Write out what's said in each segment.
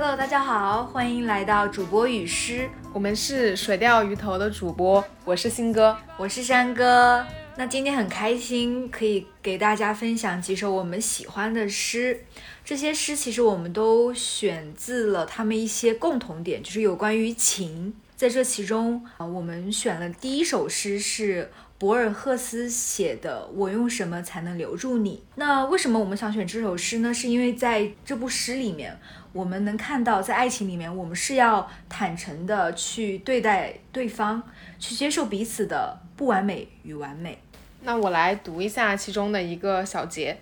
Hello，大家好，欢迎来到主播雨诗，我们是水钓鱼头的主播，我是新哥，我是山哥。那今天很开心，可以给大家分享几首我们喜欢的诗。这些诗其实我们都选自了他们一些共同点，就是有关于情。在这其中啊，我们选了第一首诗是博尔赫斯写的《我用什么才能留住你》。那为什么我们想选这首诗呢？是因为在这部诗里面。我们能看到，在爱情里面，我们是要坦诚的去对待对方，去接受彼此的不完美与完美。那我来读一下其中的一个小节：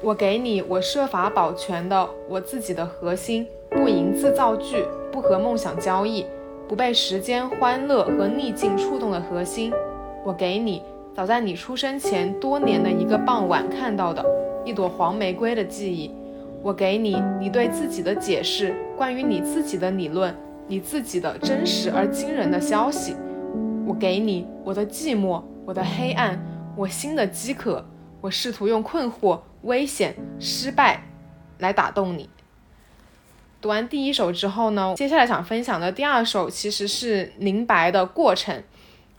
我给你我设法保全的我自己的核心，不营字造句，不和梦想交易，不被时间、欢乐和逆境触动的核心。我给你早在你出生前多年的一个傍晚看到的一朵黄玫瑰的记忆。我给你你对自己的解释，关于你自己的理论，你自己的真实而惊人的消息。我给你我的寂寞，我的黑暗，我心的饥渴。我试图用困惑、危险、失败来打动你。读完第一首之后呢，接下来想分享的第二首其实是明白的过程。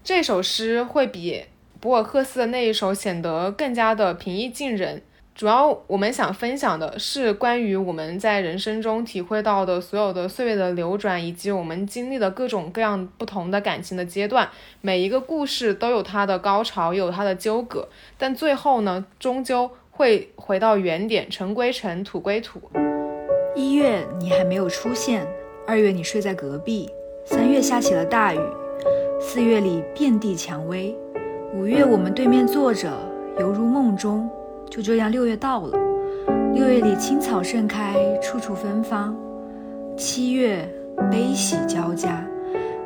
这首诗会比博尔赫斯的那一首显得更加的平易近人。主要我们想分享的是关于我们在人生中体会到的所有的岁月的流转，以及我们经历的各种各样不同的感情的阶段。每一个故事都有它的高潮，也有它的纠葛，但最后呢，终究会回到原点，尘归尘，土归土。一月你还没有出现，二月你睡在隔壁，三月下起了大雨，四月里遍地蔷薇，五月我们对面坐着，犹如梦中。就这样，六月到了。六月里青草盛开，处处芬芳。七月悲喜交加，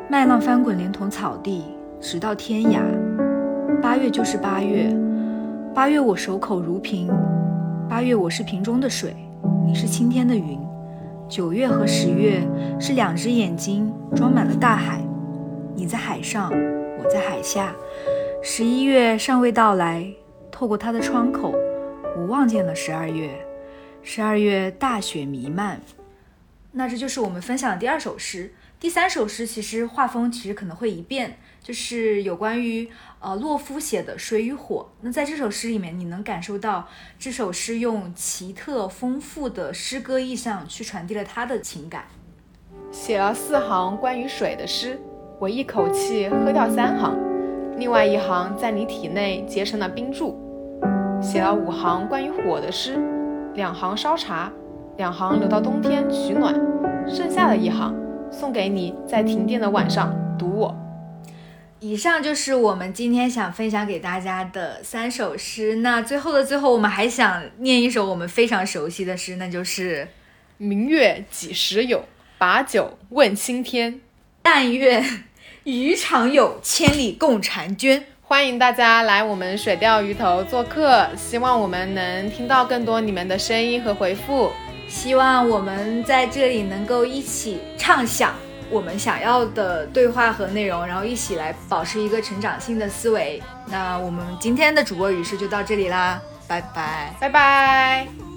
麦浪翻滚，连同草地，直到天涯。八月就是八月，八月我守口如瓶。八月我是瓶中的水，你是青天的云。九月和十月是两只眼睛装满了大海，你在海上，我在海下。十一月尚未到来，透过它的窗口。我望见了十二月，十二月大雪弥漫。那这就是我们分享的第二首诗。第三首诗其实画风其实可能会一变，就是有关于呃洛夫写的《水与火》。那在这首诗里面，你能感受到这首诗用奇特丰富的诗歌意象去传递了他的情感。写了四行关于水的诗，我一口气喝掉三行，另外一行在你体内结成了冰柱。写了五行关于火的诗，两行烧茶，两行留到冬天取暖，剩下的一行送给你在停电的晚上读我。以上就是我们今天想分享给大家的三首诗。那最后的最后，我们还想念一首我们非常熟悉的诗，那就是“明月几时有，把酒问青天。但愿渔场有，千里共婵娟。”欢迎大家来我们水钓鱼头做客，希望我们能听到更多你们的声音和回复，希望我们在这里能够一起畅想我们想要的对话和内容，然后一起来保持一个成长性的思维。那我们今天的主播语事就到这里啦，拜拜，拜拜。